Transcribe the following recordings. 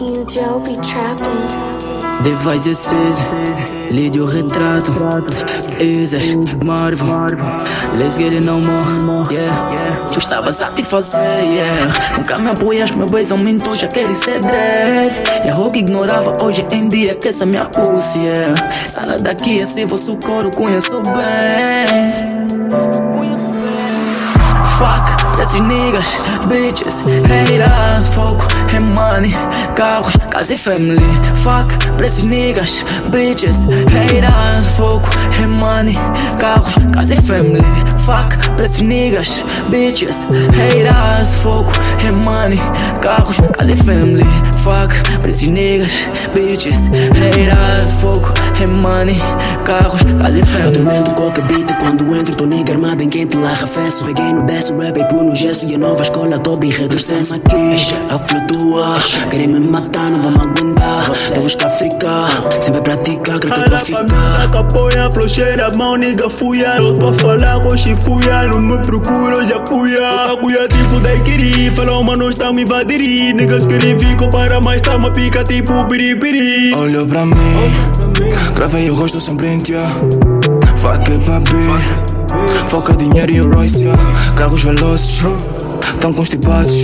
You Joe be acesa, ligue o retrato Easy, Marvel? Let's get it no more, yeah. Tu estava a satisfazer, yeah. Nunca me apoias, meu beijo aumentou, já quero ser dread Errou que ignorava, hoje em dia que essa minha pussy, yeah. Sala daqui, esse vosso coro conheço bem. Fuck, esses niggas, bitches, haters, foco, é money, carros, casa e family. Fuck, pra esses niggas, bitches, haters, foco, é money, carros, casa e family. Fuck, pra esses niggas, bitches, haters, foco, é money, carros, casa e family. Fuck, pra esses niggas, bitches, haters, foco, é money, carros, casa e Eu family. tormento qualquer beat quando entro Tô nigga armado em quente lá arrefeço Peguei no desce, rap e pôr no gesto E a nova escola toda em retrocesso Aqui, a flutua Querem me matar, não vão me aguentar. Tô buscar fricar, sempre praticar Creio que A pra ficar. apoia, flocheira, mão, nigga, fuia. Eu tô a falar com chifuia, não me procura, hoje apoia Acuia tipo daiquiri, falou, mano, está me invadir Niggas querem vir comparar, mas tá uma pica tipo biribiri Olhou pra mim, gravei o rosto sempre em tia. Fuck it, papi. Foca dinheiro e Royce, yeah. Carros velozes, tão constipados.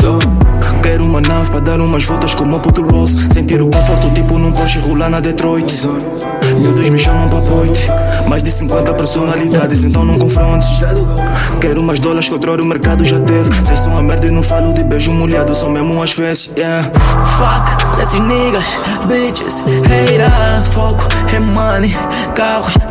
Quero uma nave para dar umas voltas como o puto Rolls. Sentir o conforto tipo num Porsche rolar na Detroit. Miúdos me chamam pra poite. Mais de 50 personalidades, então não confrontes. Quero mais dólares que outrora o mercado já teve. Vocês são a merda e não falo de beijo molhado, são mesmo às vezes, yeah. Fuck, esses niggas, bitches, haters, money,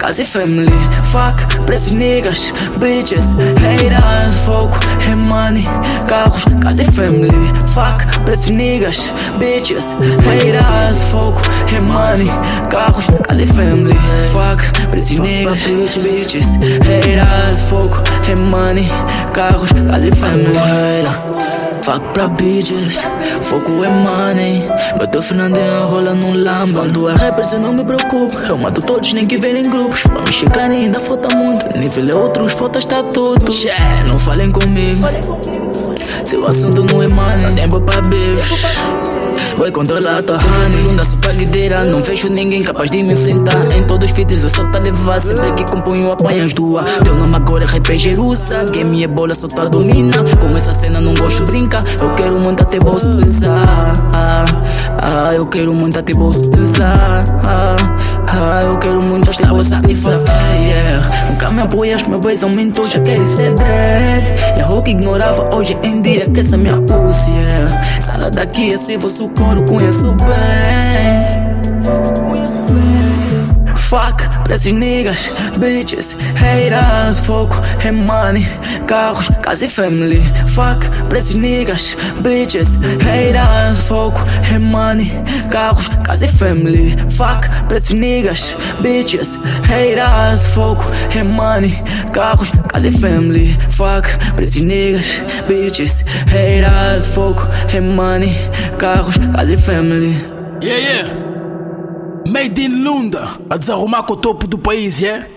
carros, casa e family. Fuck, pra esses niggas, bitches, haters, foco, é money, carros, casa e family. Fuck, pra esses niggas, bitches, haters, foco, é money, carros, casa e family. Fuck, pra esses niggas, bitches, haters, foco, é money, carros, casa e family. Fuck pra bitches, foco é money. Bateu Fernandinho rola no lamba Quando é rapper cê não me preocupa. Eu mato todos nem que vêm em grupos. Pra me chegar ainda falta muito. Nível é outros, falta está tudo. Yeah, Não falem comigo. Se o assunto não é money tempo pra bifes Tua honey Bunda só pra guideira Não vejo ninguém capaz de me enfrentar. Em todos os feats eu só tá levar. Sempre que componho apanhas tua Teu nome agora é rap é Jerusa. Game é bola só tá domina. Com essa cena não gosto brinca Eu quero muito até bolso pesar ah, ah, Eu quero muito até bolso pesar ah, ah, Eu quero muito até bolso yeah. Nunca me apoias, meu beijo aumentou Já quero ser dread Errou que ignorava hoje em dia Que essa é minha pussy yeah. Daqui, esse vosso coro conheço bem Fuck pra esses niggas, bitches, haters, foco, é money, carros, casa e family. Fuck pra esses niggas, bitches, haters, foco, é money, carros, casa e family. Fuck pra esses niggas, bitches, haters, foco, é money, carros, casa e family. Fuck pra esses niggas, bitches, haters, foco, money, carros, casa e family. Yeah, yeah. Made in Lunda, a desarrumar com o topo do país, yeah?